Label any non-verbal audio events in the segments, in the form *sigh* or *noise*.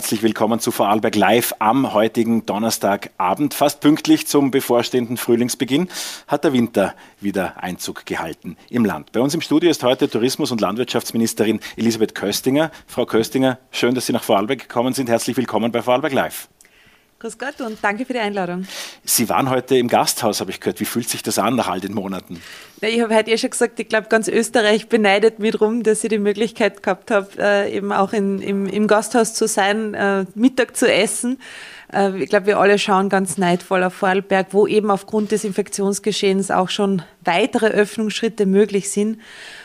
herzlich willkommen zu Vorarlberg Live am heutigen Donnerstagabend. Fast pünktlich zum bevorstehenden Frühlingsbeginn hat der Winter wieder Einzug gehalten im Land. Bei uns im Studio ist heute Tourismus- und Landwirtschaftsministerin Elisabeth Köstinger. Frau Köstinger, schön, dass Sie nach Vorarlberg gekommen sind. Herzlich willkommen bei Vorarlberg Live. Grüß Gott und danke für die Einladung. Sie waren heute im Gasthaus, habe ich gehört. Wie fühlt sich das an nach all den Monaten? Ja, ich habe heute eh schon gesagt, ich glaube, ganz Österreich beneidet mich darum, dass ich die Möglichkeit gehabt habe, äh, eben auch in, im, im, Gasthaus zu sein, äh, Mittag zu essen. Äh, ich glaube, wir alle schauen ganz neidvoll auf Vorarlberg, wo eben aufgrund des Infektionsgeschehens auch schon weitere Öffnungsschritte möglich sind.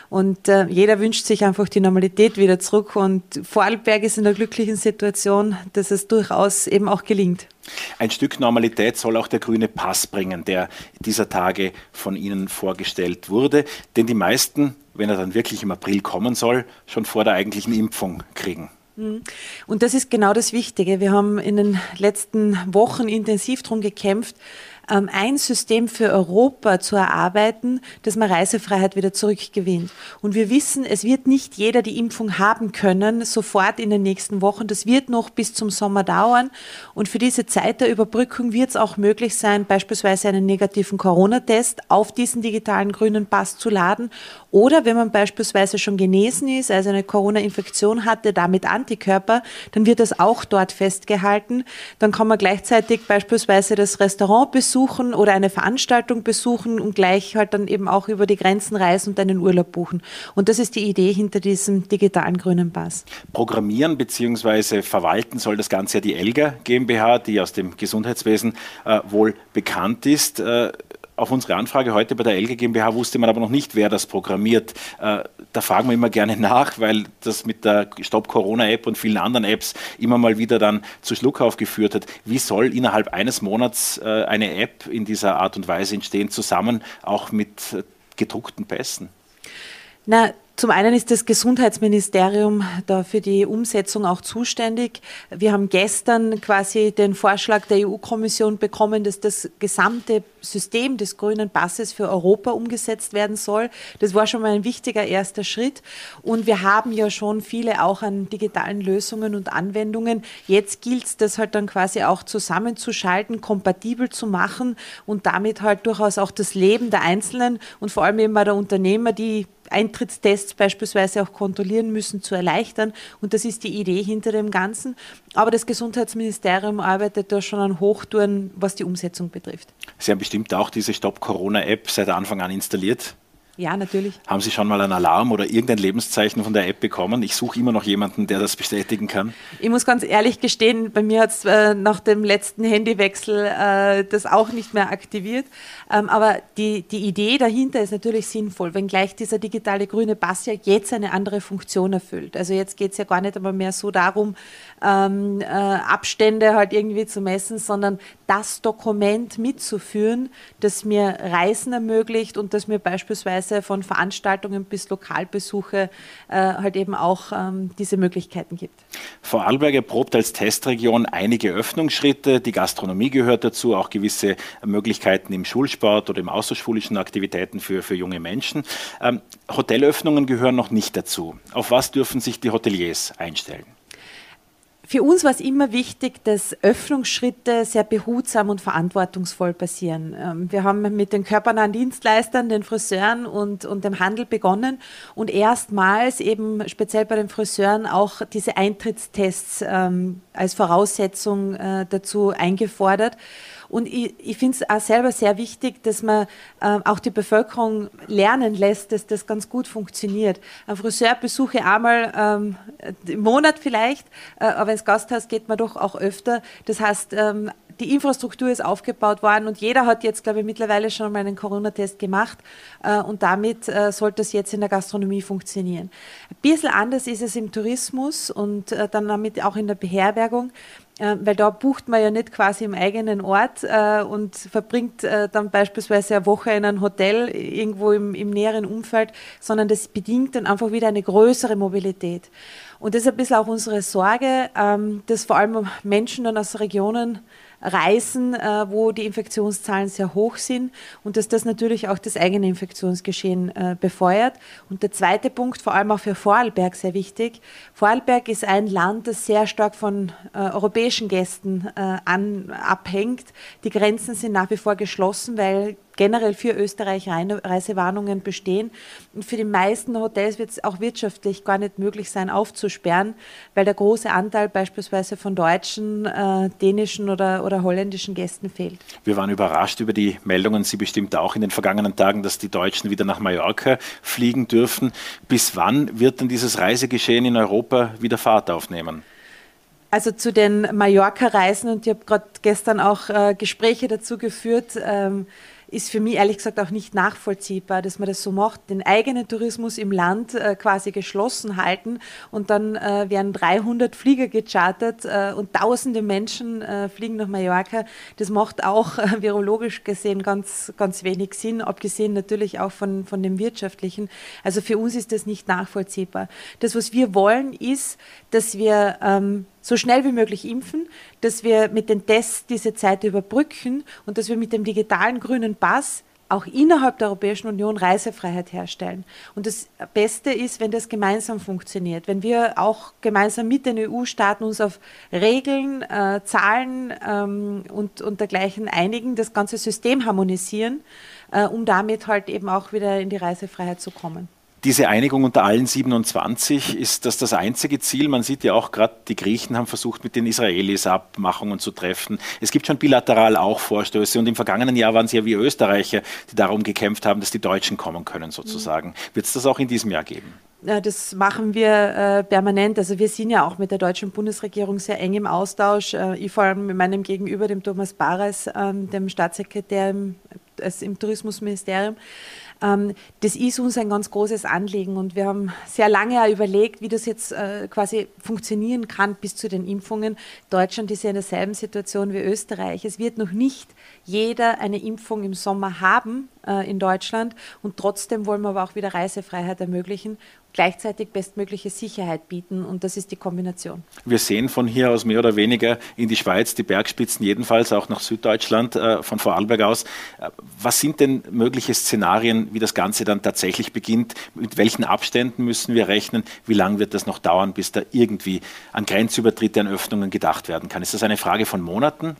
Und äh, jeder wünscht sich einfach die Normalität wieder zurück. Und Vorarlberg ist in der glücklichen Situation, dass es durchaus eben auch gelingt. Ein Stück Normalität soll auch der grüne Pass bringen, der dieser Tage von Ihnen vorgestellt wurde, den die meisten, wenn er dann wirklich im April kommen soll, schon vor der eigentlichen Impfung kriegen. Mhm. Und das ist genau das Wichtige. Wir haben in den letzten Wochen intensiv darum gekämpft, ein System für Europa zu erarbeiten, dass man Reisefreiheit wieder zurückgewinnt. Und wir wissen, es wird nicht jeder die Impfung haben können, sofort in den nächsten Wochen. Das wird noch bis zum Sommer dauern. Und für diese Zeit der Überbrückung wird es auch möglich sein, beispielsweise einen negativen Corona-Test auf diesen digitalen grünen Pass zu laden. Oder wenn man beispielsweise schon genesen ist, also eine Corona-Infektion hatte, damit Antikörper, dann wird das auch dort festgehalten. Dann kann man gleichzeitig beispielsweise das Restaurant besuchen oder eine Veranstaltung besuchen und gleich halt dann eben auch über die Grenzen reisen und einen Urlaub buchen. Und das ist die Idee hinter diesem digitalen grünen Pass. Programmieren bzw. verwalten soll das Ganze ja die Elga GmbH, die aus dem Gesundheitswesen äh, wohl bekannt ist. Äh, auf unsere Anfrage heute bei der LG GmbH wusste man aber noch nicht, wer das programmiert. Äh, da fragen wir immer gerne nach, weil das mit der Stop Corona App und vielen anderen Apps immer mal wieder dann zu Schluckauf geführt hat. Wie soll innerhalb eines Monats äh, eine App in dieser Art und Weise entstehen, zusammen auch mit äh, gedruckten Pässen? Na, zum einen ist das Gesundheitsministerium da für die Umsetzung auch zuständig. Wir haben gestern quasi den Vorschlag der EU-Kommission bekommen, dass das gesamte System des grünen Passes für Europa umgesetzt werden soll. Das war schon mal ein wichtiger erster Schritt. Und wir haben ja schon viele auch an digitalen Lösungen und Anwendungen. Jetzt gilt es, das halt dann quasi auch zusammenzuschalten, kompatibel zu machen und damit halt durchaus auch das Leben der Einzelnen und vor allem eben der Unternehmer, die Eintrittstests beispielsweise auch kontrollieren müssen, zu erleichtern. Und das ist die Idee hinter dem Ganzen. Aber das Gesundheitsministerium arbeitet da schon an Hochtouren, was die Umsetzung betrifft. Sie haben bestimmt auch diese Stop-Corona-App seit Anfang an installiert. Ja, natürlich. Haben Sie schon mal einen Alarm oder irgendein Lebenszeichen von der App bekommen? Ich suche immer noch jemanden, der das bestätigen kann. Ich muss ganz ehrlich gestehen, bei mir hat es äh, nach dem letzten Handywechsel äh, das auch nicht mehr aktiviert. Ähm, aber die, die Idee dahinter ist natürlich sinnvoll, wenngleich dieser digitale grüne Pass ja jetzt eine andere Funktion erfüllt. Also jetzt geht es ja gar nicht einmal mehr so darum, ähm, äh, Abstände halt irgendwie zu messen, sondern das Dokument mitzuführen, das mir Reisen ermöglicht und das mir beispielsweise Reise von Veranstaltungen bis Lokalbesuche äh, halt eben auch ähm, diese Möglichkeiten gibt. Vorarlberg erprobt als Testregion einige Öffnungsschritte. Die Gastronomie gehört dazu, auch gewisse Möglichkeiten im Schulsport oder im außerschulischen Aktivitäten für, für junge Menschen. Ähm, Hotelöffnungen gehören noch nicht dazu. Auf was dürfen sich die Hoteliers einstellen? Für uns war es immer wichtig, dass Öffnungsschritte sehr behutsam und verantwortungsvoll passieren. Ähm, wir haben mit den körpernahen Dienstleistern, den Friseuren und, und dem Handel begonnen und erstmals eben speziell bei den Friseuren auch diese Eintrittstests ähm, als Voraussetzung äh, dazu eingefordert. Und ich, ich finde es auch selber sehr wichtig, dass man äh, auch die Bevölkerung lernen lässt, dass das ganz gut funktioniert. Ein Friseurbesuch einmal ähm, im Monat vielleicht, äh, aber ins Gasthaus geht man doch auch öfter. Das heißt, ähm, die Infrastruktur ist aufgebaut worden und jeder hat jetzt, glaube ich, mittlerweile schon mal einen Corona-Test gemacht äh, und damit äh, sollte es jetzt in der Gastronomie funktionieren. Ein bisschen anders ist es im Tourismus und äh, dann damit auch in der Beherbergung. Äh, weil da bucht man ja nicht quasi im eigenen Ort äh, und verbringt äh, dann beispielsweise eine Woche in einem Hotel irgendwo im, im näheren Umfeld, sondern das bedingt dann einfach wieder eine größere Mobilität. Und das ist ein bisschen auch unsere Sorge, ähm, dass vor allem Menschen dann aus Regionen reisen, äh, wo die Infektionszahlen sehr hoch sind und dass das natürlich auch das eigene Infektionsgeschehen äh, befeuert. Und der zweite Punkt, vor allem auch für Vorarlberg sehr wichtig. Vorarlberg ist ein Land, das sehr stark von äh, europäischen Gästen äh, an, abhängt. Die Grenzen sind nach wie vor geschlossen, weil generell für Österreich Reisewarnungen bestehen. Und für die meisten Hotels wird es auch wirtschaftlich gar nicht möglich sein, aufzusperren, weil der große Anteil beispielsweise von deutschen, äh, dänischen oder, oder holländischen Gästen fehlt. Wir waren überrascht über die Meldungen, Sie bestimmt auch in den vergangenen Tagen, dass die Deutschen wieder nach Mallorca fliegen dürfen. Bis wann wird denn dieses Reisegeschehen in Europa wieder Fahrt aufnehmen? Also zu den Mallorca-Reisen, und ich habe gerade gestern auch äh, Gespräche dazu geführt, ähm, ist für mich ehrlich gesagt auch nicht nachvollziehbar, dass man das so macht, den eigenen Tourismus im Land äh, quasi geschlossen halten und dann äh, werden 300 Flieger gechartert äh, und tausende Menschen äh, fliegen nach Mallorca. Das macht auch äh, virologisch gesehen ganz, ganz wenig Sinn, abgesehen natürlich auch von, von dem wirtschaftlichen. Also für uns ist das nicht nachvollziehbar. Das, was wir wollen, ist, dass wir ähm, so schnell wie möglich impfen, dass wir mit den Tests diese Zeit überbrücken und dass wir mit dem digitalen grünen Pass auch innerhalb der Europäischen Union Reisefreiheit herstellen. Und das Beste ist, wenn das gemeinsam funktioniert, wenn wir auch gemeinsam mit den EU-Staaten uns auf Regeln, äh, Zahlen ähm, und, und dergleichen einigen, das ganze System harmonisieren, äh, um damit halt eben auch wieder in die Reisefreiheit zu kommen. Diese Einigung unter allen 27 ist das das einzige Ziel. Man sieht ja auch gerade, die Griechen haben versucht, mit den Israelis Abmachungen zu treffen. Es gibt schon bilateral auch Vorstöße und im vergangenen Jahr waren es ja wie Österreicher, die darum gekämpft haben, dass die Deutschen kommen können sozusagen. Mhm. Wird es das auch in diesem Jahr geben? Ja, das machen wir äh, permanent. Also wir sind ja auch mit der deutschen Bundesregierung sehr eng im Austausch. Äh, ich vor allem mit meinem Gegenüber, dem Thomas Bares, äh, dem Staatssekretär im, im Tourismusministerium. Ähm, das ist uns ein ganz großes Anliegen und wir haben sehr lange überlegt, wie das jetzt äh, quasi funktionieren kann bis zu den Impfungen. Deutschland ist ja in derselben Situation wie Österreich. Es wird noch nicht jeder eine Impfung im Sommer haben äh, in Deutschland und trotzdem wollen wir aber auch wieder Reisefreiheit ermöglichen gleichzeitig bestmögliche Sicherheit bieten. Und das ist die Kombination. Wir sehen von hier aus mehr oder weniger in die Schweiz, die Bergspitzen jedenfalls, auch nach Süddeutschland äh, von Vorarlberg aus. Äh, was sind denn mögliche Szenarien, wie das Ganze dann tatsächlich beginnt? Mit welchen Abständen müssen wir rechnen? Wie lange wird das noch dauern, bis da irgendwie an Grenzübertritte, an Öffnungen gedacht werden kann? Ist das eine Frage von Monaten?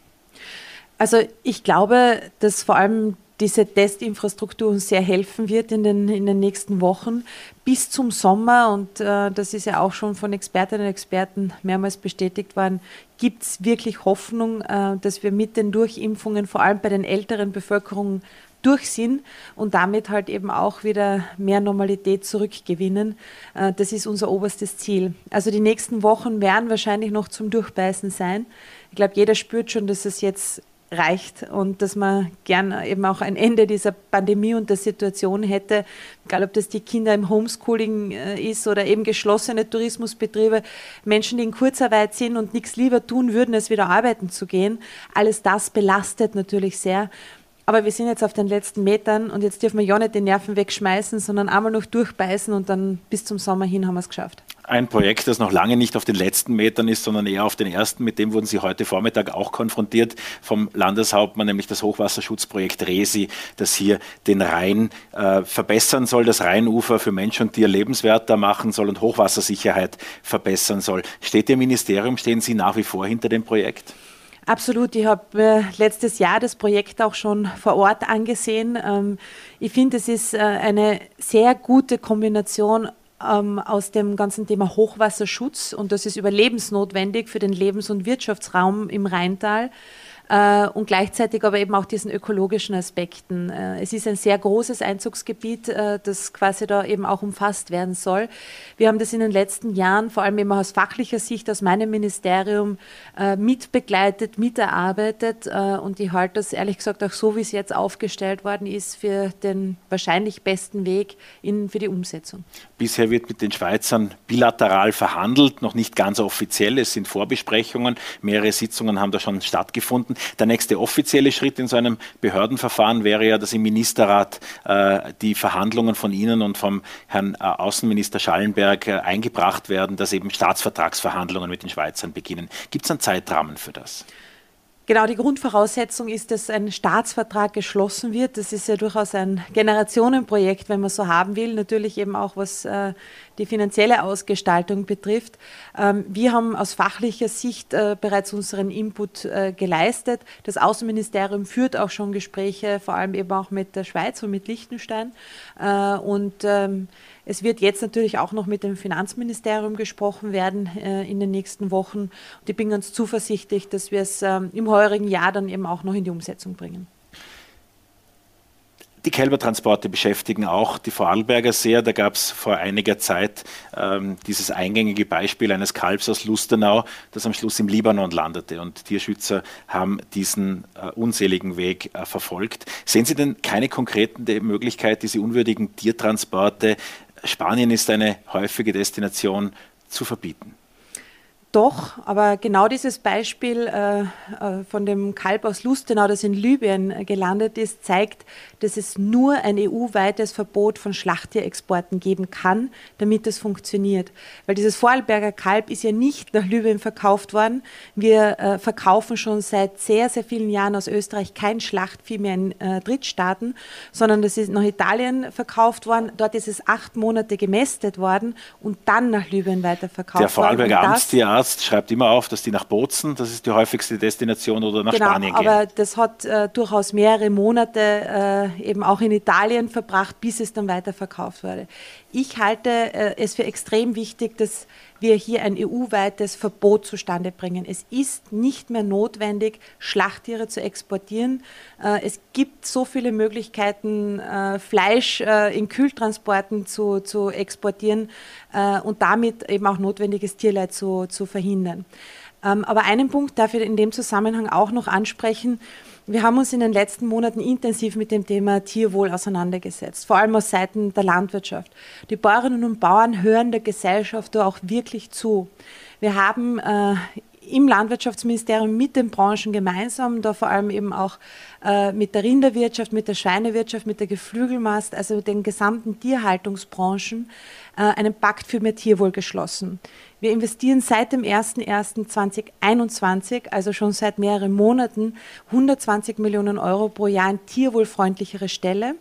Also ich glaube, dass vor allem diese Testinfrastruktur uns sehr helfen wird in den, in den nächsten Wochen bis zum Sommer. Und äh, das ist ja auch schon von Expertinnen und Experten mehrmals bestätigt worden, gibt es wirklich Hoffnung, äh, dass wir mit den Durchimpfungen, vor allem bei den älteren Bevölkerungen, durch sind und damit halt eben auch wieder mehr Normalität zurückgewinnen. Äh, das ist unser oberstes Ziel. Also die nächsten Wochen werden wahrscheinlich noch zum Durchbeißen sein. Ich glaube, jeder spürt schon, dass es jetzt reicht und dass man gerne eben auch ein Ende dieser Pandemie und der Situation hätte, egal ob das die Kinder im Homeschooling äh, ist oder eben geschlossene Tourismusbetriebe, Menschen, die in Kurzarbeit sind und nichts lieber tun würden, als wieder arbeiten zu gehen. Alles das belastet natürlich sehr. Aber wir sind jetzt auf den letzten Metern und jetzt dürfen wir ja nicht die Nerven wegschmeißen, sondern einmal noch durchbeißen und dann bis zum Sommer hin haben wir es geschafft. Ein Projekt, das noch lange nicht auf den letzten Metern ist, sondern eher auf den ersten. Mit dem wurden Sie heute Vormittag auch konfrontiert vom Landeshauptmann, nämlich das Hochwasserschutzprojekt RESI, das hier den Rhein äh, verbessern soll, das Rheinufer für Mensch und Tier lebenswerter machen soll und Hochwassersicherheit verbessern soll. Steht Ihr Ministerium, stehen Sie nach wie vor hinter dem Projekt? Absolut. Ich habe äh, letztes Jahr das Projekt auch schon vor Ort angesehen. Ähm, ich finde, es ist äh, eine sehr gute Kombination ähm, aus dem ganzen Thema Hochwasserschutz. Und das ist überlebensnotwendig für den Lebens- und Wirtschaftsraum im Rheintal und gleichzeitig aber eben auch diesen ökologischen Aspekten. Äh, es ist ein sehr großes Einzugsgebiet, äh, das quasi da eben auch umfasst werden soll. Wir haben das in den letzten Jahren, vor allem immer aus fachlicher Sicht, aus meinem Ministerium, äh, mitbegleitet, miterarbeitet äh, und ich halte das ehrlich gesagt auch so, wie es jetzt aufgestellt worden ist, für den wahrscheinlich besten Weg in, für die Umsetzung. Bisher wird mit den Schweizern bilateral verhandelt, noch nicht ganz offiziell. Es sind Vorbesprechungen. Mehrere Sitzungen haben da schon stattgefunden. Betrachten. Der nächste offizielle Schritt in so einem Behördenverfahren wäre ja, dass im Ministerrat äh, die Verhandlungen von Ihnen und vom Herrn äh, Außenminister Schallenberg äh, eingebracht werden, dass eben Staatsvertragsverhandlungen mit den Schweizern beginnen. Gibt es einen Zeitrahmen für das? Genau, die Grundvoraussetzung ist, dass ein Staatsvertrag geschlossen wird. Das ist ja durchaus ein Generationenprojekt, wenn man so haben will. Natürlich eben auch, was äh, die finanzielle Ausgestaltung betrifft. Ähm, wir haben aus fachlicher Sicht äh, bereits unseren Input äh, geleistet. Das Außenministerium führt auch schon Gespräche, vor allem eben auch mit der Schweiz und mit Liechtenstein. Äh, und ähm, es wird jetzt natürlich auch noch mit dem Finanzministerium gesprochen werden in den nächsten Wochen. Und ich bin ganz zuversichtlich, dass wir es ähm, im heurigen Jahr dann eben auch noch in die Umsetzung bringen. Die Kälbertransporte beschäftigen auch die Vorarlberger sehr. Da gab es vor einiger Zeit ähm, dieses eingängige Beispiel eines Kalbs aus Lustenau, das am Schluss im Libanon landete. Und Tierschützer haben diesen äh, unseligen Weg äh, verfolgt. Sehen Sie denn keine konkreten Möglichkeit, diese unwürdigen Tiertransporte Spanien ist eine häufige Destination zu verbieten. Doch, aber genau dieses Beispiel äh, äh, von dem Kalb aus Lustenau, das in Libyen äh, gelandet ist, zeigt, dass es nur ein EU-weites Verbot von Schlachttierexporten geben kann, damit es funktioniert. Weil dieses Vorarlberger Kalb ist ja nicht nach Libyen verkauft worden. Wir äh, verkaufen schon seit sehr, sehr vielen Jahren aus Österreich kein Schlachtvieh mehr in äh, Drittstaaten, sondern das ist nach Italien verkauft worden. Dort ist es acht Monate gemästet worden und dann nach Libyen weiterverkauft worden. Der Vorarlberger Amtstierarzt Arzt schreibt immer auf, dass die nach Bozen, das ist die häufigste Destination, oder nach genau, Spanien gehen. Aber das hat äh, durchaus mehrere Monate äh, eben auch in Italien verbracht, bis es dann weiterverkauft wurde. Ich halte äh, es für extrem wichtig, dass wir hier ein EU-weites Verbot zustande bringen. Es ist nicht mehr notwendig, Schlachttiere zu exportieren. Äh, es gibt so viele Möglichkeiten, äh, Fleisch äh, in Kühltransporten zu, zu exportieren und damit eben auch notwendiges Tierleid zu, zu verhindern. Ähm, aber einen Punkt darf ich in dem Zusammenhang auch noch ansprechen. Wir haben uns in den letzten Monaten intensiv mit dem Thema Tierwohl auseinandergesetzt, vor allem aus Seiten der Landwirtschaft. Die Bäuerinnen und Bauern hören der Gesellschaft da auch wirklich zu. Wir haben äh, im Landwirtschaftsministerium mit den Branchen gemeinsam, da vor allem eben auch äh, mit der Rinderwirtschaft, mit der Schweinewirtschaft, mit der Geflügelmast, also den gesamten Tierhaltungsbranchen, äh, einen Pakt für mehr Tierwohl geschlossen. Wir investieren seit dem 01.01.2021, also schon seit mehreren Monaten, 120 Millionen Euro pro Jahr in tierwohlfreundlichere Ställe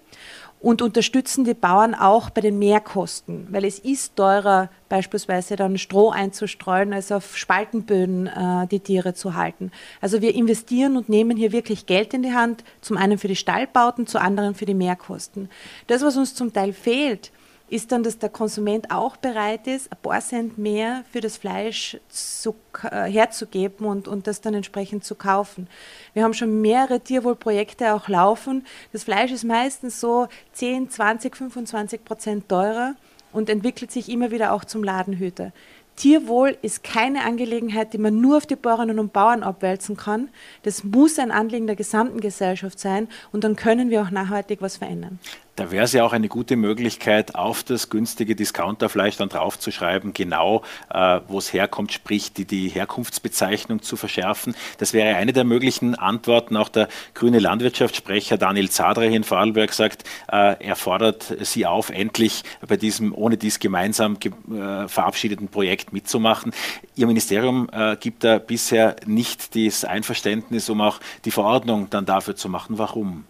und unterstützen die Bauern auch bei den Mehrkosten, weil es ist teurer, beispielsweise dann Stroh einzustreuen, als auf Spaltenböden äh, die Tiere zu halten. Also wir investieren und nehmen hier wirklich Geld in die Hand, zum einen für die Stallbauten, zum anderen für die Mehrkosten. Das, was uns zum Teil fehlt, ist dann, dass der Konsument auch bereit ist, ein paar Cent mehr für das Fleisch zu, äh, herzugeben und, und das dann entsprechend zu kaufen. Wir haben schon mehrere Tierwohlprojekte auch laufen. Das Fleisch ist meistens so 10, 20, 25 Prozent teurer und entwickelt sich immer wieder auch zum Ladenhüter. Tierwohl ist keine Angelegenheit, die man nur auf die Bäuerinnen und Bauern abwälzen kann. Das muss ein Anliegen der gesamten Gesellschaft sein und dann können wir auch nachhaltig was verändern. Da wäre es ja auch eine gute Möglichkeit, auf das günstige Discounterfleisch dann draufzuschreiben, genau äh, wo es herkommt, sprich die, die Herkunftsbezeichnung zu verschärfen. Das wäre eine der möglichen Antworten. Auch der grüne Landwirtschaftssprecher Daniel Zadre hier in Vorarlberg sagt, äh, er fordert Sie auf, endlich bei diesem ohne dies gemeinsam ge äh, verabschiedeten Projekt mitzumachen. Ihr Ministerium äh, gibt da bisher nicht das Einverständnis, um auch die Verordnung dann dafür zu machen. Warum?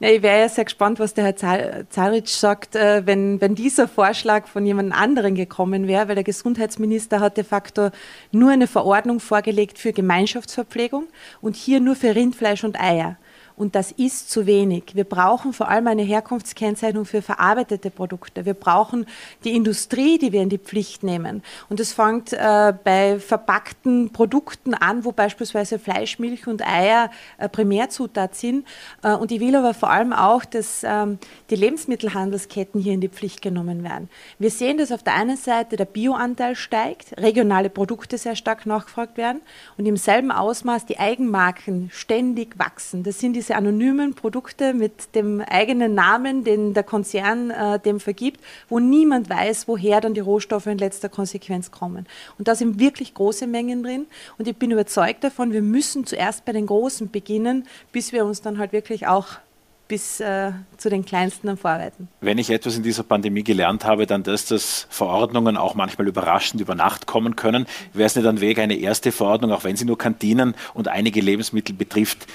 Ja, ich wäre ja sehr gespannt, was der Herr Zaric sagt, äh, wenn, wenn dieser Vorschlag von jemand anderem gekommen wäre, weil der Gesundheitsminister hat de facto nur eine Verordnung vorgelegt für Gemeinschaftsverpflegung und hier nur für Rindfleisch und Eier. Und das ist zu wenig. Wir brauchen vor allem eine Herkunftskennzeichnung für verarbeitete Produkte. Wir brauchen die Industrie, die wir in die Pflicht nehmen. Und es fängt äh, bei verpackten Produkten an, wo beispielsweise Fleisch, Milch und Eier äh, Primärzutat sind. Äh, und ich will aber vor allem auch, dass ähm, die Lebensmittelhandelsketten hier in die Pflicht genommen werden. Wir sehen, dass auf der einen Seite der Bioanteil steigt, regionale Produkte sehr stark nachgefragt werden und im selben Ausmaß die Eigenmarken ständig wachsen. Das sind die diese anonymen Produkte mit dem eigenen Namen, den der Konzern äh, dem vergibt, wo niemand weiß, woher dann die Rohstoffe in letzter Konsequenz kommen. Und da sind wirklich große Mengen drin. Und ich bin überzeugt davon, wir müssen zuerst bei den Großen beginnen, bis wir uns dann halt wirklich auch bis äh, zu den Kleinsten Vorarbeiten. Wenn ich etwas in dieser Pandemie gelernt habe, dann das, dass Verordnungen auch manchmal überraschend über Nacht kommen können. Wäre es nicht ein Weg, eine erste Verordnung, auch wenn sie nur Kantinen und einige Lebensmittel betrifft,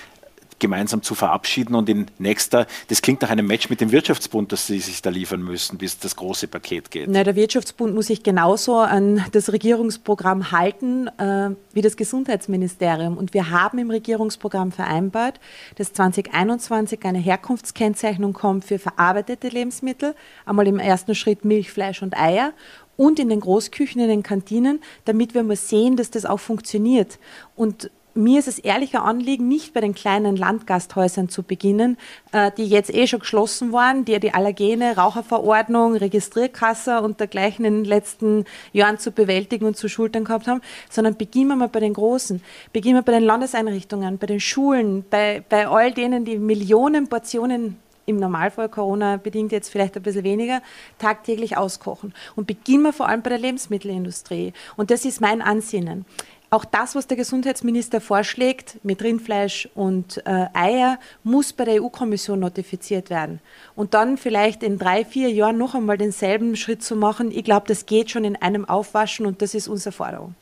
gemeinsam zu verabschieden und in nächster, das klingt nach einem Match mit dem Wirtschaftsbund, dass Sie sich da liefern müssen, bis das große Paket geht. Na, der Wirtschaftsbund muss sich genauso an das Regierungsprogramm halten äh, wie das Gesundheitsministerium. Und wir haben im Regierungsprogramm vereinbart, dass 2021 eine Herkunftskennzeichnung kommt für verarbeitete Lebensmittel, einmal im ersten Schritt Milch, Fleisch und Eier und in den Großküchen, in den Kantinen, damit wir mal sehen, dass das auch funktioniert. Und mir ist es ehrlicher Anliegen, nicht bei den kleinen Landgasthäusern zu beginnen, äh, die jetzt eh schon geschlossen waren, die ja die Allergene, Raucherverordnung, Registrierkasse und dergleichen in den letzten Jahren zu bewältigen und zu schultern gehabt haben, sondern beginnen wir mal bei den Großen. Beginnen wir bei den Landeseinrichtungen, bei den Schulen, bei, bei all denen, die Millionen Portionen im Normalfall, Corona bedingt jetzt vielleicht ein bisschen weniger, tagtäglich auskochen. Und beginnen wir vor allem bei der Lebensmittelindustrie. Und das ist mein Ansinnen. Auch das, was der Gesundheitsminister vorschlägt mit Rindfleisch und äh, Eier, muss bei der EU-Kommission notifiziert werden. Und dann vielleicht in drei, vier Jahren noch einmal denselben Schritt zu machen, ich glaube, das geht schon in einem Aufwaschen und das ist unsere Forderung.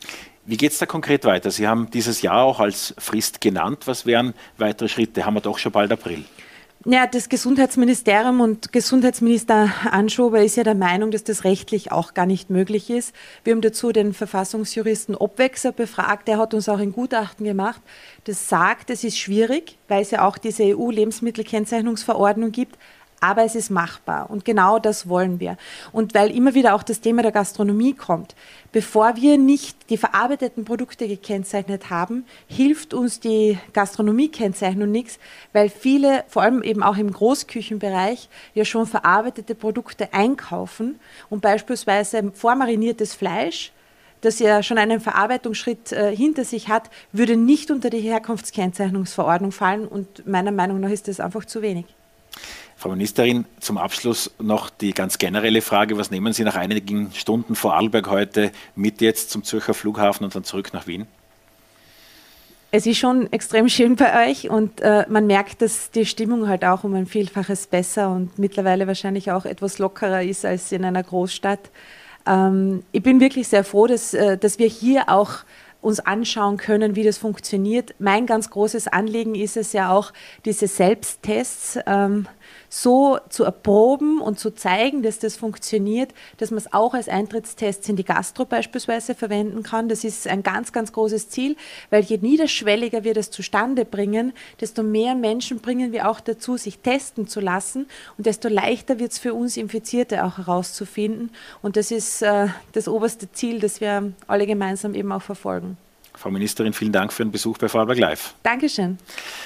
Wie geht es da konkret weiter? Sie haben dieses Jahr auch als Frist genannt. Was wären weitere Schritte? Haben wir doch schon bald April. Ja, das Gesundheitsministerium und Gesundheitsminister Anschober ist ja der Meinung, dass das rechtlich auch gar nicht möglich ist. Wir haben dazu den Verfassungsjuristen Obwechser befragt. Der hat uns auch ein Gutachten gemacht, das sagt, es ist schwierig, weil es ja auch diese EU-Lebensmittelkennzeichnungsverordnung gibt aber es ist machbar und genau das wollen wir. Und weil immer wieder auch das Thema der Gastronomie kommt, bevor wir nicht die verarbeiteten Produkte gekennzeichnet haben, hilft uns die Gastronomiekennzeichnung nichts, weil viele, vor allem eben auch im Großküchenbereich, ja schon verarbeitete Produkte einkaufen und beispielsweise vormariniertes Fleisch das ja schon einen Verarbeitungsschritt äh, hinter sich hat, würde nicht unter die Herkunftskennzeichnungsverordnung fallen und meiner Meinung nach ist das einfach zu wenig. Frau Ministerin, zum Abschluss noch die ganz generelle Frage. Was nehmen Sie nach einigen Stunden vor Arlberg heute mit jetzt zum Zürcher Flughafen und dann zurück nach Wien? Es ist schon extrem schön bei euch und äh, man merkt, dass die Stimmung halt auch um ein Vielfaches besser und mittlerweile wahrscheinlich auch etwas lockerer ist als in einer Großstadt. Ähm, ich bin wirklich sehr froh, dass, äh, dass wir hier auch uns anschauen können, wie das funktioniert. Mein ganz großes Anliegen ist es ja auch, diese Selbsttests ähm, so zu erproben und zu zeigen, dass das funktioniert, dass man es auch als Eintrittstests in die Gastro beispielsweise verwenden kann. Das ist ein ganz, ganz großes Ziel, weil je niederschwelliger wir das zustande bringen, desto mehr Menschen bringen wir auch dazu, sich testen zu lassen und desto leichter wird es für uns Infizierte auch herauszufinden. Und das ist äh, das oberste Ziel, das wir alle gemeinsam eben auch verfolgen. Frau Ministerin, vielen Dank für den Besuch bei Vorarlberg Live. Dankeschön.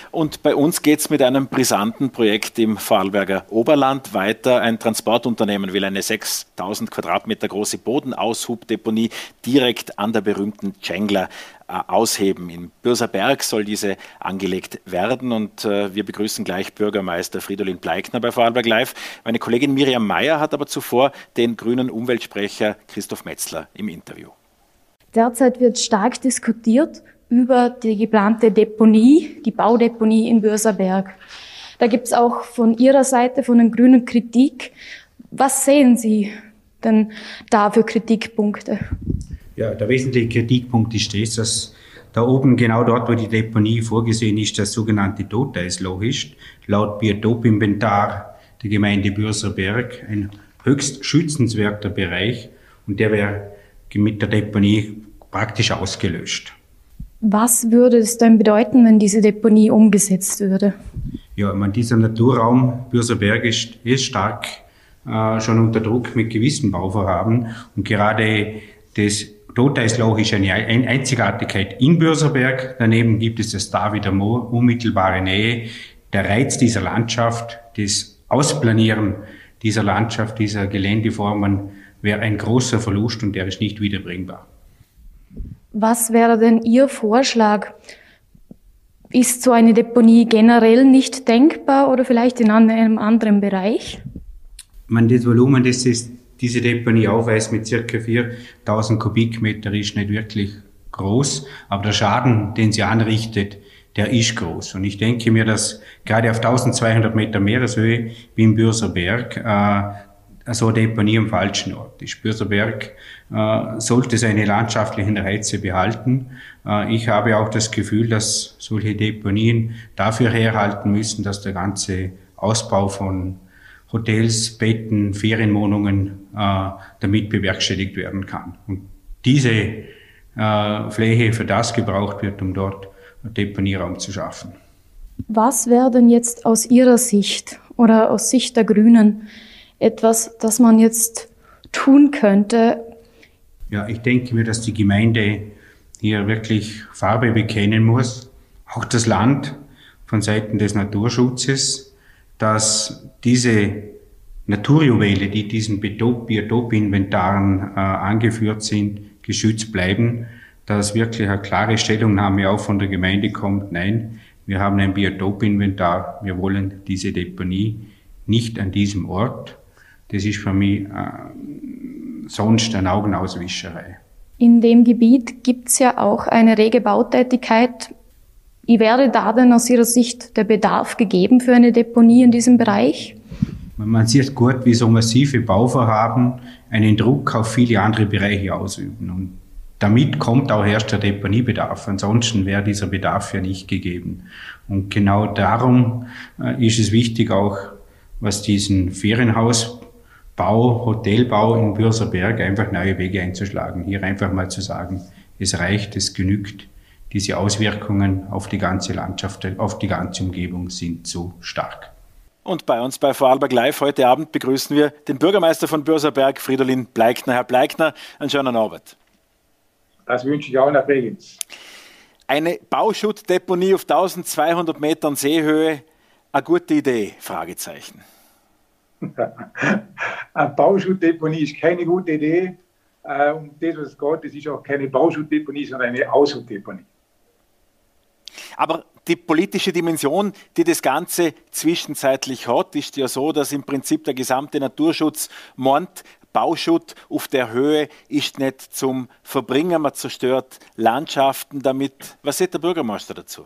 Und bei uns geht es mit einem brisanten Projekt im Vorarlberger Oberland weiter. Ein Transportunternehmen will eine 6000 Quadratmeter große Bodenaushubdeponie direkt an der berühmten Cengler äh, ausheben. In Bürserberg soll diese angelegt werden und äh, wir begrüßen gleich Bürgermeister Fridolin Bleikner bei Vorarlberg Live. Meine Kollegin Miriam Mayer hat aber zuvor den grünen Umweltsprecher Christoph Metzler im Interview. Derzeit wird stark diskutiert über die geplante Deponie, die Baudeponie in Börserberg. Da gibt es auch von Ihrer Seite, von den Grünen Kritik. Was sehen Sie denn da für Kritikpunkte? Ja, der wesentliche Kritikpunkt ist das, dass da oben, genau dort, wo die Deponie vorgesehen ist, das sogenannte Toteisloch ist, laut Biotopinventar der Gemeinde Bürserberg ein höchst schützenswerter Bereich und der wäre mit der Deponie praktisch ausgelöscht. Was würde es denn bedeuten, wenn diese Deponie umgesetzt würde? Ja, meine, dieser Naturraum Bürserberg ist, ist stark äh, schon unter Druck mit gewissen Bauvorhaben und gerade das Toteislauch ist eine Einzigartigkeit in Bürserberg. Daneben gibt es das Davider Moor, unmittelbare Nähe. Der Reiz dieser Landschaft, das Ausplanieren dieser Landschaft, dieser Geländeformen wäre ein großer Verlust und der ist nicht wiederbringbar. Was wäre denn Ihr Vorschlag? Ist so eine Deponie generell nicht denkbar oder vielleicht in einem anderen Bereich? Man, das Volumen, das ist, diese Deponie aufweist mit circa 4000 Kubikmeter, ist nicht wirklich groß, aber der Schaden, den sie anrichtet, der ist groß. Und ich denke mir, dass gerade auf 1200 Meter Meereshöhe wie im Bürser Berg äh, so eine Deponie am falschen Ort ist. Bürser Berg äh, sollte seine landschaftlichen Reize behalten. Äh, ich habe auch das Gefühl, dass solche Deponien dafür herhalten müssen, dass der ganze Ausbau von Hotels, Betten, Ferienwohnungen äh, damit bewerkstelligt werden kann. Und diese äh, Fläche für das gebraucht wird, um dort Deponieraum zu schaffen. Was wäre denn jetzt aus Ihrer Sicht oder aus Sicht der Grünen etwas, das man jetzt tun könnte? Ja, ich denke mir, dass die Gemeinde hier wirklich Farbe bekennen muss, auch das Land von Seiten des Naturschutzes, dass diese Naturjuwele, die diesen Biotopinventaren äh, angeführt sind, geschützt bleiben dass wirklich eine klare Stellungnahme auch von der Gemeinde kommt, nein, wir haben ein Biotopinventar, wir wollen diese Deponie nicht an diesem Ort. Das ist für mich äh, sonst eine Augenauswischerei. In dem Gebiet gibt es ja auch eine rege Bautätigkeit. Wie wäre da denn aus Ihrer Sicht der Bedarf gegeben für eine Deponie in diesem Bereich? Man sieht gut, wie so massive Bauvorhaben einen Druck auf viele andere Bereiche ausüben. Und damit kommt auch erst der Deponiebedarf. Ansonsten wäre dieser Bedarf ja nicht gegeben. Und genau darum äh, ist es wichtig auch, was diesen Ferienhausbau, Hotelbau in Bürserberg einfach neue Wege einzuschlagen. Hier einfach mal zu sagen, es reicht, es genügt. Diese Auswirkungen auf die ganze Landschaft, auf die ganze Umgebung sind so stark. Und bei uns bei Vorarlberg Live heute Abend begrüßen wir den Bürgermeister von Bürserberg, Fridolin Bleikner. Herr Bleikner, einen schönen Abend. Das wünsche ich auch nach Bregenz. Eine Bauschuttdeponie auf 1200 Metern Seehöhe, eine gute Idee? Fragezeichen. *laughs* eine Bauschuttdeponie ist keine gute Idee. Äh, um das, was geht, das ist auch keine Bauschuttdeponie, sondern eine Ausschuttdeponie. Aber die politische Dimension, die das Ganze zwischenzeitlich hat, ist ja so, dass im Prinzip der gesamte Naturschutz meint, Bauschutt auf der Höhe ist nicht zum Verbringen, man zerstört Landschaften damit. Was sagt der Bürgermeister dazu?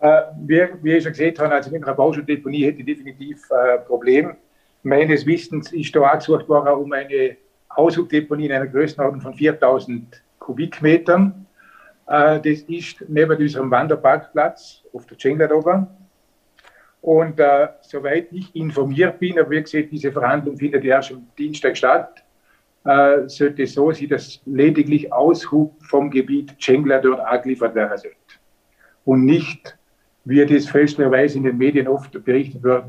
Äh, wie, wie ich schon gesagt habe, also mit einer Bauschuttdeponie hätte ich definitiv ein äh, Problem. Meines Wissens ist da auch gesucht worden um eine Aushubdeponie in einer Größenordnung von 4000 Kubikmetern. Äh, das ist neben unserem Wanderparkplatz auf der Cengler oben. Und äh, soweit ich informiert bin, aber wie gesagt, diese Verhandlung findet ja am Dienstag statt, äh, sollte es so sein, dass lediglich Aushub vom Gebiet Cengler dort angeliefert werden sollte. Und nicht, wie das fälschlicherweise in den Medien oft berichtet wird,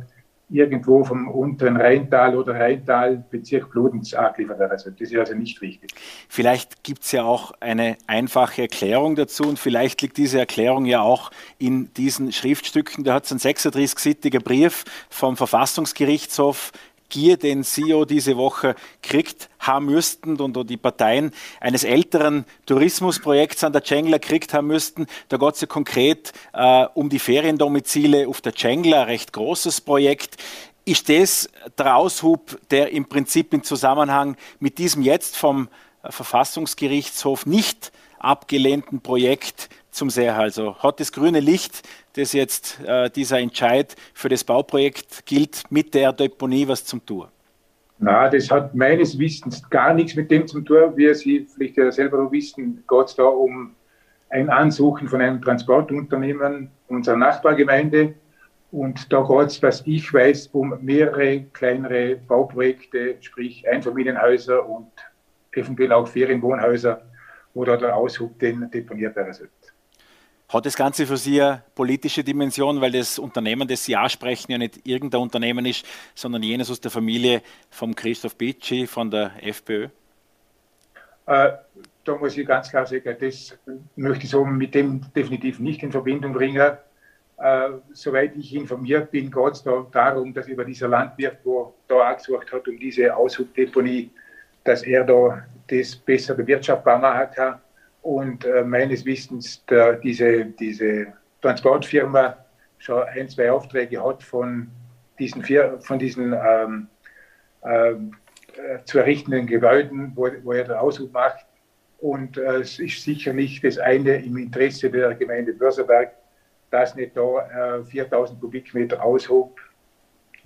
irgendwo vom unteren Rheintal oder Rheintal Bezirk Bludenz angeliefert werden sollte. Das ist also nicht richtig. Vielleicht gibt es ja auch eine einfache Erklärung dazu und vielleicht liegt diese Erklärung ja auch in diesen Schriftstücken. Da hat es einen 36-sittiger Brief vom Verfassungsgerichtshof Gier, den CEO diese Woche kriegt haben müssten und die Parteien eines älteren Tourismusprojekts an der Cengler kriegt haben müssten. Da geht es ja konkret äh, um die Feriendomizile auf der Cengler, recht großes Projekt. Ist das der Aushub, der im Prinzip im Zusammenhang mit diesem jetzt vom Verfassungsgerichtshof nicht abgelehnten Projekt zum Seehall? Also hat das grüne Licht das jetzt äh, dieser Entscheid für das Bauprojekt gilt, mit der Deponie was zum tun? Na, das hat meines Wissens gar nichts mit dem zu tun. Wie Sie vielleicht ja selber wissen, geht es da um ein Ansuchen von einem Transportunternehmen unserer Nachbargemeinde. Und da geht es, was ich weiß, um mehrere kleinere Bauprojekte, sprich Einfamilienhäuser und eventuell auch Ferienwohnhäuser, wo da der Aushub den deponiert werden sollte. Hat das Ganze für Sie eine politische Dimension, weil das Unternehmen, das Sie ansprechen, ja nicht irgendein Unternehmen ist, sondern jenes aus der Familie von Christoph Bitschi von der FPÖ? Äh, da muss ich ganz klar sagen, das möchte ich so mit dem definitiv nicht in Verbindung bringen. Äh, soweit ich informiert bin, geht es da darum, dass über dieser Landwirt, wo da angesucht hat, um diese Aushubdeponie, dass er da das besser bewirtschaftbar machen kann und äh, meines Wissens der, diese, diese Transportfirma schon ein, zwei Aufträge hat von diesen, vier, von diesen ähm, ähm, äh, zu errichtenden Gebäuden, wo, wo er den Aushub macht. Und äh, es ist sicher nicht das eine im Interesse der Gemeinde Börserberg, dass nicht da äh, 4000 Kubikmeter Aushub,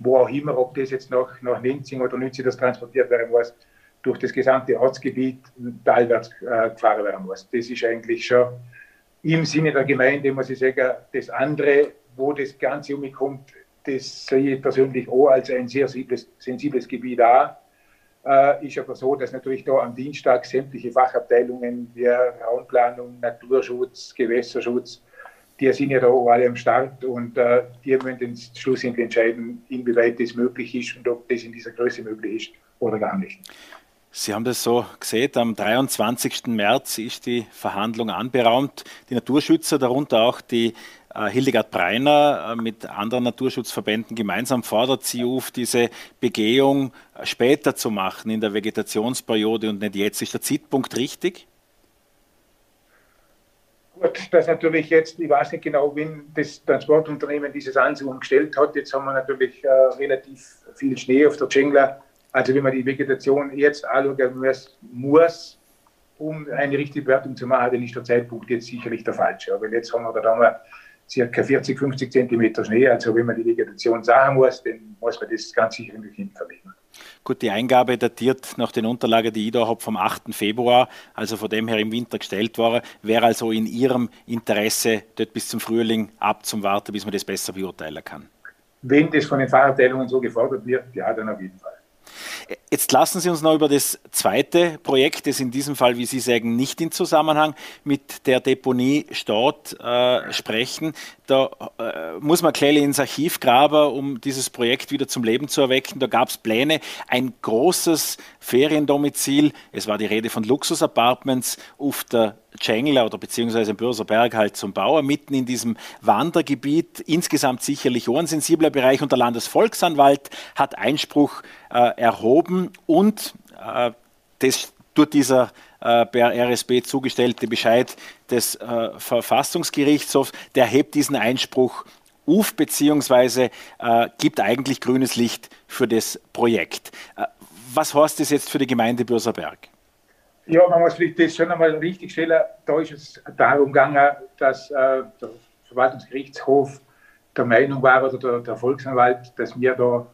wo auch immer, ob das jetzt nach, nach Nenzing oder Nünzig das transportiert werden muss, durch das gesamte Ortsgebiet teilwärts äh, gefahren werden muss. Das ist eigentlich schon im Sinne der Gemeinde, muss ich sagen, das andere, wo das Ganze umkommt, das sehe ich persönlich auch als ein sehr sensibles, sensibles Gebiet an. Äh, ist aber so, dass natürlich da am Dienstag sämtliche Fachabteilungen wie Raumplanung, Naturschutz, Gewässerschutz, die sind ja da alle am Start und äh, die müssen schlussendlich entscheiden, inwieweit das möglich ist und ob das in dieser Größe möglich ist oder gar nicht. Sie haben das so gesehen, am 23. März ist die Verhandlung anberaumt. Die Naturschützer, darunter auch die äh, Hildegard Breiner äh, mit anderen Naturschutzverbänden gemeinsam fordert sie auf, diese Begehung später zu machen in der Vegetationsperiode und nicht jetzt. Ist der Zeitpunkt richtig? Gut, das natürlich jetzt, ich weiß nicht genau, wen das Transportunternehmen dieses Ansuchen gestellt hat. Jetzt haben wir natürlich äh, relativ viel Schnee auf der Dschengler also wenn man die Vegetation jetzt anschauen muss, um eine richtige Bewertung zu machen, dann ist der Zeitpunkt jetzt sicherlich der falsche. Aber jetzt haben wir da haben circa 40, 50 Zentimeter Schnee. Also wenn man die Vegetation sagen muss, dann muss man das ganz sicher in die Kind verlegen. Gut, die Eingabe datiert nach den Unterlagen, die ich da habe, vom 8. Februar, also von dem her im Winter gestellt worden. Wäre also in Ihrem Interesse, dort bis zum Frühling abzuwarten, bis man das besser beurteilen kann? Wenn das von den Fahrabteilungen so gefordert wird, ja, dann auf jeden Fall. Jetzt lassen Sie uns noch über das zweite Projekt, das in diesem Fall, wie Sie sagen, nicht in Zusammenhang mit der Deponie Stadt äh, sprechen. Da äh, muss man gleich ins Archiv graben, um dieses Projekt wieder zum Leben zu erwecken. Da gab es Pläne, ein großes Feriendomizil, es war die Rede von Luxus-Apartments auf der Tschengler oder beziehungsweise Börserberg halt zum Bauer, mitten in diesem Wandergebiet, insgesamt sicherlich auch ein sensibler Bereich und der Landesvolksanwalt hat Einspruch äh, erhoben und äh, das durch dieser äh, per RSB zugestellte Bescheid des äh, Verfassungsgerichtshofs, der hebt diesen Einspruch auf, beziehungsweise äh, gibt eigentlich grünes Licht für das Projekt. Äh, was heißt das jetzt für die Gemeinde Bürserberg? Ja, man muss vielleicht das schon einmal richtig stellen. Da ist es darum gegangen, dass äh, der Verwaltungsgerichtshof der Meinung war oder der, der Volksanwalt, dass wir da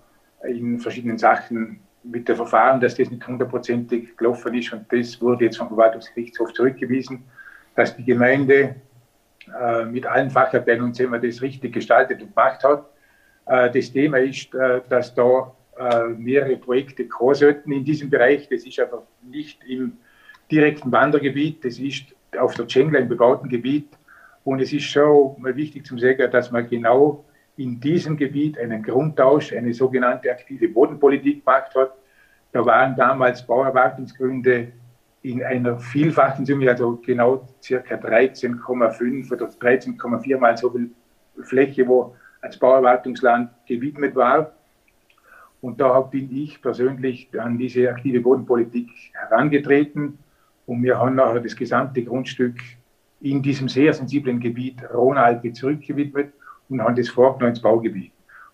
in verschiedenen Sachen mit der Verfahren, dass das nicht hundertprozentig gelaufen ist und das wurde jetzt vom Verwaltungsgerichtshof zurückgewiesen, dass die Gemeinde äh, mit allen Fachabteilungen das richtig gestaltet und gemacht hat. Äh, das Thema ist, äh, dass da äh, mehrere Projekte kommen sollten in diesem Bereich. Das ist aber nicht im direkten Wandergebiet, das ist auf der Tschengla im bebauten Gebiet. Und es ist schon mal wichtig zu sagen, dass man genau in diesem Gebiet einen Grundtausch, eine sogenannte aktive Bodenpolitik gemacht hat. Da waren damals Bauerwartungsgründe in einer vielfachen Summe, also genau circa 13,5 oder 13,4 mal so viel Fläche, wo als Bauerwartungsland gewidmet war. Und da bin ich persönlich an diese aktive Bodenpolitik herangetreten und wir haben nachher das gesamte Grundstück in diesem sehr sensiblen Gebiet Rhonalpe zurückgewidmet und haben das vorgenommen ins Baugebiet.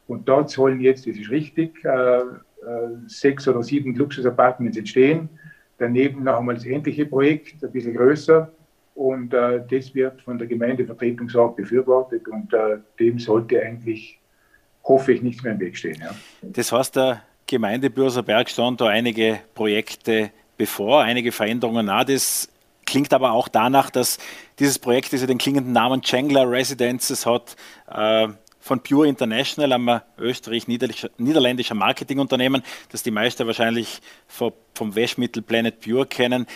Und dort sollen jetzt, das ist richtig, äh, äh, sechs oder sieben Luxus-Apartments entstehen. Daneben noch einmal das endliche Projekt, ein bisschen größer. Und äh, das wird von der Gemeindevertretung so befürwortet und äh, dem sollte eigentlich, hoffe ich, nichts mehr im Weg stehen. Ja. Das heißt, der Gemeindebörser Berg stand da einige Projekte bevor, einige Veränderungen nach. Das klingt aber auch danach, dass dieses Projekt, das ja den klingenden Namen Chandler Residences hat, äh, von Pure International, einem österreich-niederländischer Marketingunternehmen, das die meisten wahrscheinlich vom, Waschmittel Planet Pure kennen.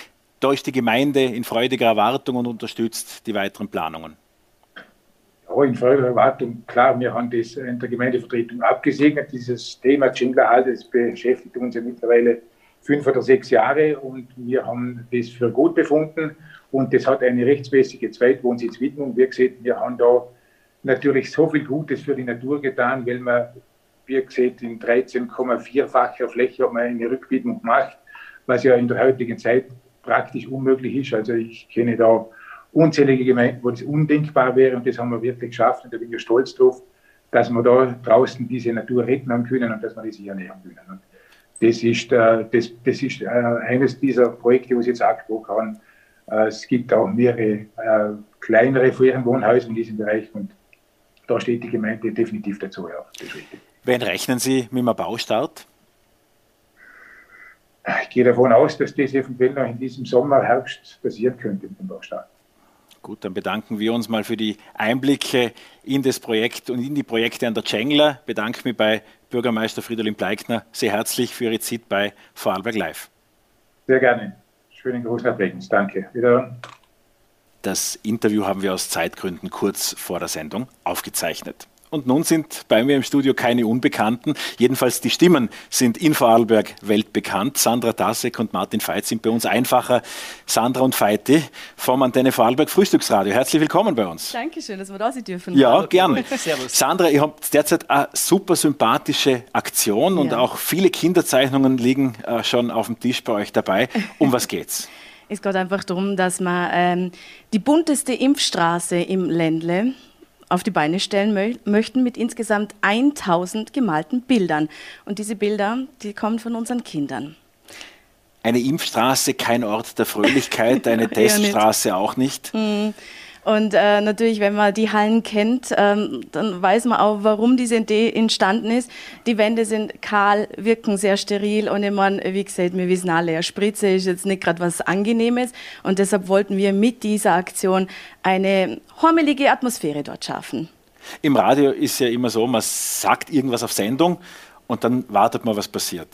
Da ist die Gemeinde in freudiger Erwartung und unterstützt die weiteren Planungen. Ja, in freudiger Erwartung, klar, wir haben das in der Gemeindevertretung abgesegnet. Dieses Thema Chandler das beschäftigt uns ja mittlerweile fünf oder sechs Jahre und wir haben das für gut befunden und das hat eine rechtsmäßige Zweitwohnsitzwidmung. Wie gesagt, wir haben da natürlich so viel Gutes für die Natur getan, weil man, wie gesagt, in 13,4-facher Fläche hat man eine Rückwidmung gemacht, was ja in der heutigen Zeit praktisch unmöglich ist. Also ich kenne da unzählige Gemeinden, wo das undenkbar wäre und das haben wir wirklich geschafft und da bin ich stolz drauf, dass wir da draußen diese Natur retten haben können und dass wir die sich ernähren können. Das ist, äh, das, das ist äh, eines dieser Projekte, was ich jetzt angesprochen habe. Äh, es gibt auch mehrere äh, kleinere Ferienwohnhäuser in diesem Bereich und da steht die Gemeinde definitiv dazu. Ja, Wen rechnen Sie mit dem Baustart? Ich gehe davon aus, dass das eventuell noch in diesem Sommer, Herbst passieren könnte mit dem Baustart. Gut, dann bedanken wir uns mal für die Einblicke in das Projekt und in die Projekte an der Cengler. Bedanke mich bei Bürgermeister Fridolin Bleikner sehr herzlich für Ihre Zeit bei Vorarlberg Live. Sehr gerne. Schönen Gruß nach Bregenz. Danke. Wiederhören. Das Interview haben wir aus Zeitgründen kurz vor der Sendung aufgezeichnet. Und nun sind bei mir im Studio keine Unbekannten. Jedenfalls die Stimmen sind in Vorarlberg weltbekannt. Sandra Dasek und Martin Veit sind bei uns einfacher. Sandra und Veiti vom Antenne Vorarlberg Frühstücksradio. Herzlich willkommen bei uns. Dankeschön, dass wir da sein dürfen. Ja, gerne. *laughs* Servus. Sandra, ihr habt derzeit eine super sympathische Aktion ja. und auch viele Kinderzeichnungen liegen äh, schon auf dem Tisch bei euch dabei. Um was geht's? *laughs* Es geht einfach darum, dass man ähm, die bunteste Impfstraße im Ländle auf die Beine stellen mö möchten mit insgesamt 1000 gemalten Bildern. Und diese Bilder, die kommen von unseren Kindern. Eine Impfstraße, kein Ort der Fröhlichkeit, eine *laughs* Teststraße nicht. auch nicht. Mm. Und äh, natürlich, wenn man die Hallen kennt, ähm, dann weiß man auch, warum diese Idee entstanden ist. Die Wände sind kahl, wirken sehr steril und ich meine, wie gesagt, wir wissen alle, eine Spritze ist jetzt nicht gerade was Angenehmes und deshalb wollten wir mit dieser Aktion eine hormelige Atmosphäre dort schaffen. Im Radio ist ja immer so, man sagt irgendwas auf Sendung und dann wartet man, was passiert.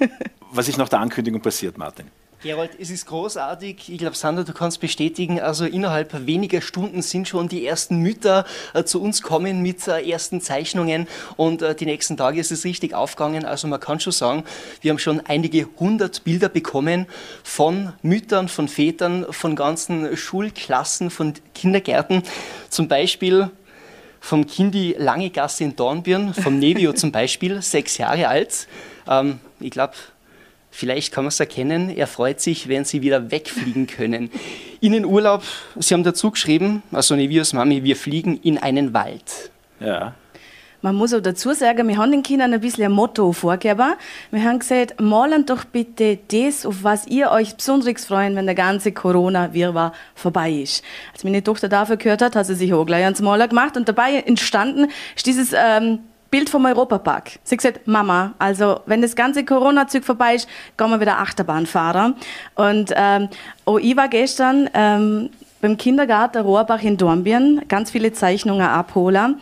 *laughs* was ist nach der Ankündigung passiert, Martin? Gerold, es ist großartig. Ich glaube, Sandra, du kannst bestätigen, also innerhalb weniger Stunden sind schon die ersten Mütter äh, zu uns kommen mit äh, ersten Zeichnungen und äh, die nächsten Tage ist es richtig aufgegangen. Also man kann schon sagen, wir haben schon einige hundert Bilder bekommen von Müttern, von Vätern, von ganzen Schulklassen, von Kindergärten. Zum Beispiel vom Kindi Langegasse in Dornbirn, vom Nevio zum Beispiel, *laughs* sechs Jahre alt. Ähm, ich glaube, Vielleicht kann man es erkennen, er freut sich, wenn sie wieder wegfliegen können. In den Urlaub, Sie haben dazu geschrieben, also Nevius Mami, wir fliegen in einen Wald. Ja. Man muss auch dazu sagen, wir haben den Kindern ein bisschen ein Motto vorgegeben. Wir haben gesagt, malen doch bitte das, auf was ihr euch besonders freuen, wenn der ganze Corona-Wirrwarr vorbei ist. Als meine Tochter dafür gehört hat, hat sie sich auch gleich ans Malen gemacht und dabei entstanden ist dieses ähm, Bild vom Europapark. Sie gesagt, Mama, also wenn das ganze Corona-Zeug vorbei ist, gehen wir wieder Achterbahn fahren. Und ähm, auch ich war gestern ähm, beim Kindergarten Rohrbach in Dornbirn, ganz viele Zeichnungen abholen.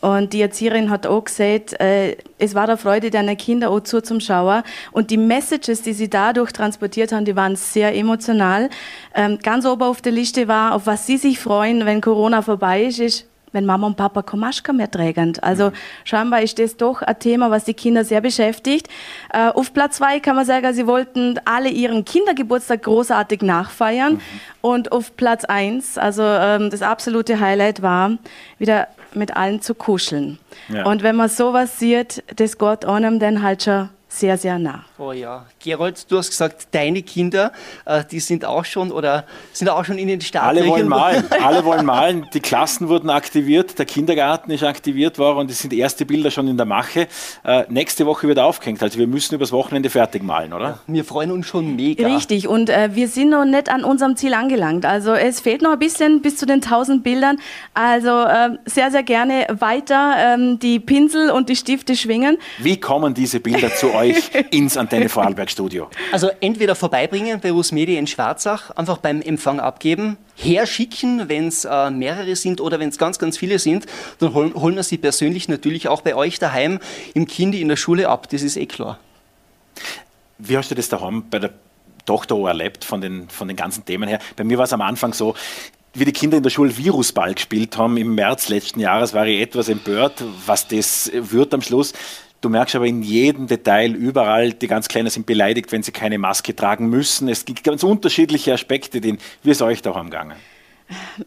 Und die Erzieherin hat auch gesagt, äh, es war der Freude deiner Kinder auch zu zum Schauer. Und die Messages, die sie dadurch transportiert haben, die waren sehr emotional. Ähm, ganz oben auf der Liste war, auf was sie sich freuen, wenn Corona vorbei ist, ist wenn Mama und Papa Komaschka mehr tragen. Also scheinbar ist das doch ein Thema, was die Kinder sehr beschäftigt. Äh, auf Platz zwei kann man sagen, sie wollten alle ihren Kindergeburtstag großartig nachfeiern. Mhm. Und auf Platz eins, also ähm, das absolute Highlight war, wieder mit allen zu kuscheln. Ja. Und wenn man sowas sieht, das geht einem dann halt schon sehr, sehr nah. Oh ja. Gerold, du hast gesagt, deine Kinder, äh, die sind auch schon oder sind auch schon in den Startlöchern. Alle wollen *laughs* malen. Alle wollen malen. Die Klassen wurden aktiviert, der Kindergarten ist aktiviert worden und es sind erste Bilder schon in der Mache. Äh, nächste Woche wird aufgehängt. Also wir müssen übers Wochenende fertig malen, oder? Ja, wir freuen uns schon mega. Richtig. Und äh, wir sind noch nicht an unserem Ziel angelangt. Also es fehlt noch ein bisschen bis zu den 1000 Bildern. Also äh, sehr, sehr gerne weiter ähm, die Pinsel und die Stifte schwingen. Wie kommen diese Bilder zu euch? *laughs* euch ins Antenne Vorarlberg Studio? Also entweder vorbeibringen bei US Media in Schwarzach, einfach beim Empfang abgeben, herschicken, wenn es äh, mehrere sind oder wenn es ganz, ganz viele sind, dann holen, holen wir sie persönlich natürlich auch bei euch daheim im Kindi in der Schule ab. Das ist eh klar. Wie hast du das daheim bei der Tochter erlebt von den, von den ganzen Themen her? Bei mir war es am Anfang so, wie die Kinder in der Schule Virusball gespielt haben im März letzten Jahres, war ich etwas empört, was das wird am Schluss. Du merkst aber in jedem Detail, überall, die ganz Kleinen sind beleidigt, wenn sie keine Maske tragen müssen. Es gibt ganz unterschiedliche Aspekte, die, wie es euch da haben gegangen?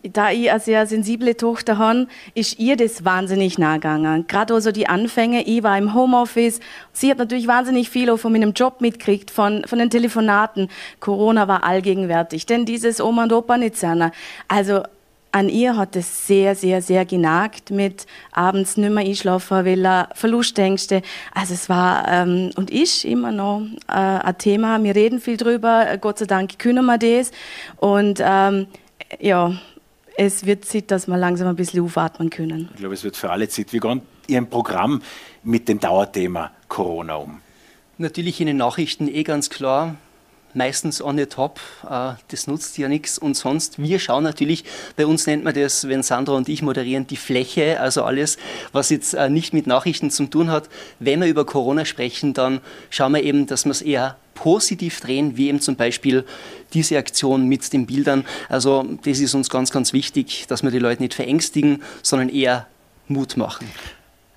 da ich eine sehr sensible Tochter habe, ist ihr das wahnsinnig nah gegangen. Gerade also die Anfänge, ich war im Homeoffice. Sie hat natürlich wahnsinnig viel auch von meinem Job mitgekriegt, von, von den Telefonaten. Corona war allgegenwärtig, denn dieses Oma und Opa nicht. Also an ihr hat es sehr, sehr, sehr genagt mit abends nicht mehr einschlafen will, Verlustängste. Also es war ähm, und ist immer noch äh, ein Thema. Wir reden viel drüber. Gott sei Dank können wir das. Und ähm, ja, es wird Zeit, dass wir langsam ein bisschen aufatmen können. Ich glaube, es wird für alle Zeit. Wie geht Ihr Programm mit dem Dauerthema Corona um? Natürlich in den Nachrichten eh ganz klar, meistens on the top. Äh, das nutzt ja nichts. Und sonst, wir schauen natürlich, bei uns nennt man das, wenn Sandra und ich moderieren, die Fläche, also alles, was jetzt äh, nicht mit Nachrichten zu tun hat. Wenn wir über Corona sprechen, dann schauen wir eben, dass wir es eher positiv drehen, wie eben zum Beispiel diese Aktion mit den Bildern. Also das ist uns ganz, ganz wichtig, dass wir die Leute nicht verängstigen, sondern eher Mut machen.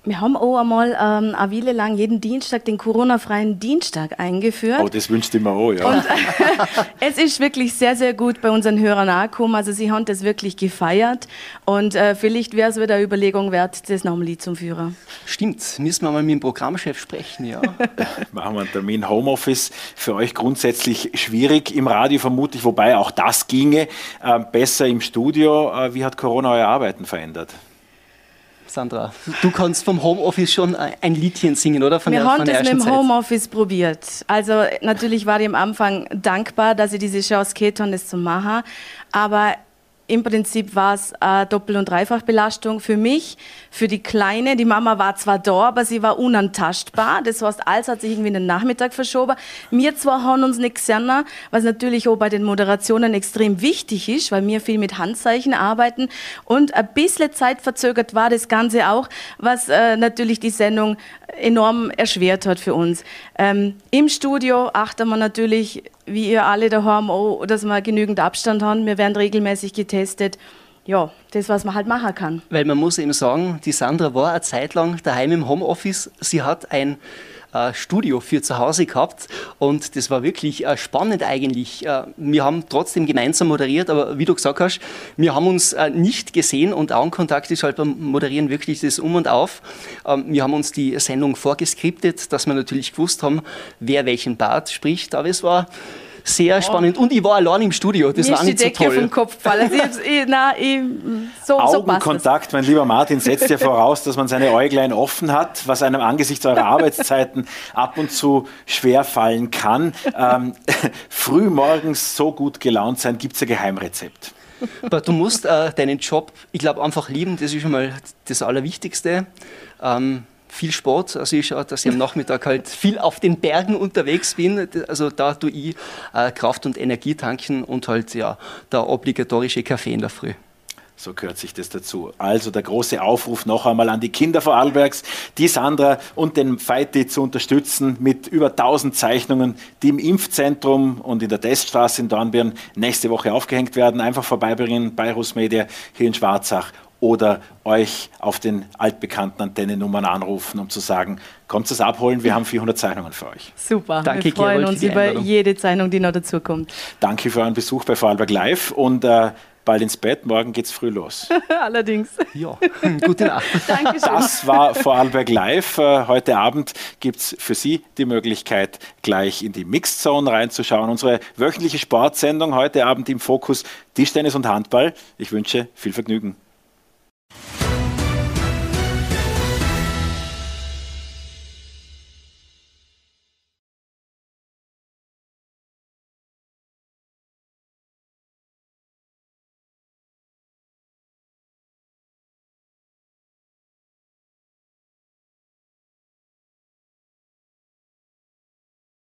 Wir haben auch einmal ähm, eine Weile lang jeden Dienstag den Corona-freien Dienstag eingeführt. Oh, das wünscht immer auch, ja. Und *laughs* es ist wirklich sehr, sehr gut bei unseren Hörern angekommen. Also sie haben das wirklich gefeiert. Und äh, vielleicht wäre es wieder eine Überlegung wert, das nochmal zum Führer. Stimmt, müssen wir mal mit dem Programmchef sprechen, ja. *laughs* Machen wir einen Termin. Homeoffice für euch grundsätzlich schwierig im Radio vermutlich, wobei auch das ginge. Äh, besser im Studio. Äh, wie hat Corona euer Arbeiten verändert? Sandra, du kannst vom Homeoffice schon ein Liedchen singen, oder? Von Wir der, haben das mit dem Zeit. Homeoffice probiert. Also natürlich war ich am Anfang dankbar, dass ich diese Chance hatte, das zu machen. Aber im Prinzip war es eine Doppel- und Dreifachbelastung für mich, für die Kleine. Die Mama war zwar da, aber sie war unantastbar. Das heißt, alles hat sich irgendwie in den Nachmittag verschoben. Wir zwar haben uns nicht gesehen, was natürlich auch bei den Moderationen extrem wichtig ist, weil wir viel mit Handzeichen arbeiten. Und ein bisschen zeitverzögert war das Ganze auch, was äh, natürlich die Sendung enorm erschwert hat für uns. Ähm, Im Studio achten wir natürlich wie ihr alle daheim auch, dass wir genügend Abstand haben. Wir werden regelmäßig getestet. Ja, das, was man halt machen kann. Weil man muss eben sagen, die Sandra war eine Zeit lang daheim im Homeoffice. Sie hat ein Studio für zu Hause gehabt und das war wirklich äh, spannend eigentlich. Äh, wir haben trotzdem gemeinsam moderiert, aber wie du gesagt hast, wir haben uns äh, nicht gesehen und Augenkontakt ist halt beim Moderieren wirklich das Um und Auf. Ähm, wir haben uns die Sendung vorgeskriptet, dass wir natürlich gewusst haben, wer welchen Part spricht, aber es war sehr spannend. Und ich war allein im Studio. Das Mir war nicht die Decke so toll. vom Kopf gefallen. Also ich, na, ich, so, Augenkontakt, so mein lieber Martin, setzt ja voraus, dass man seine Äuglein offen hat, was einem angesichts eurer *laughs* Arbeitszeiten ab und zu schwer fallen kann. Ähm, *laughs* früh morgens so gut gelaunt sein, gibt es ein Geheimrezept? Aber du musst äh, deinen Job, ich glaube, einfach lieben. Das ist schon mal das Allerwichtigste. Ähm, viel Sport. Also ich schaue, dass ich am Nachmittag halt viel auf den Bergen unterwegs bin. Also da tue ich äh, Kraft und Energie tanken und halt ja der obligatorische Kaffee in der Früh. So gehört sich das dazu. Also der große Aufruf noch einmal an die Kinder Vorarlbergs, die Sandra und den Feiti zu unterstützen mit über 1000 Zeichnungen, die im Impfzentrum und in der Teststraße in Dornbirn nächste Woche aufgehängt werden. Einfach vorbeibringen bei Rusmedia hier in Schwarzach oder euch auf den altbekannten Antennennummern anrufen, um zu sagen, kommt es abholen, wir haben 400 Zeichnungen für euch. Super, Danke, wir freuen Gerold, uns über jede Zeichnung, die noch dazukommt. Danke für euren Besuch bei Vorarlberg Live und äh, bald ins Bett, morgen geht's früh los. *laughs* Allerdings. Ja, *laughs* gute Nacht. *laughs* Dankeschön. Das war Vorarlberg Live. Äh, heute Abend gibt es für Sie die Möglichkeit, gleich in die Mixed Zone reinzuschauen. Unsere wöchentliche Sportsendung heute Abend im Fokus Tischtennis und Handball. Ich wünsche viel Vergnügen.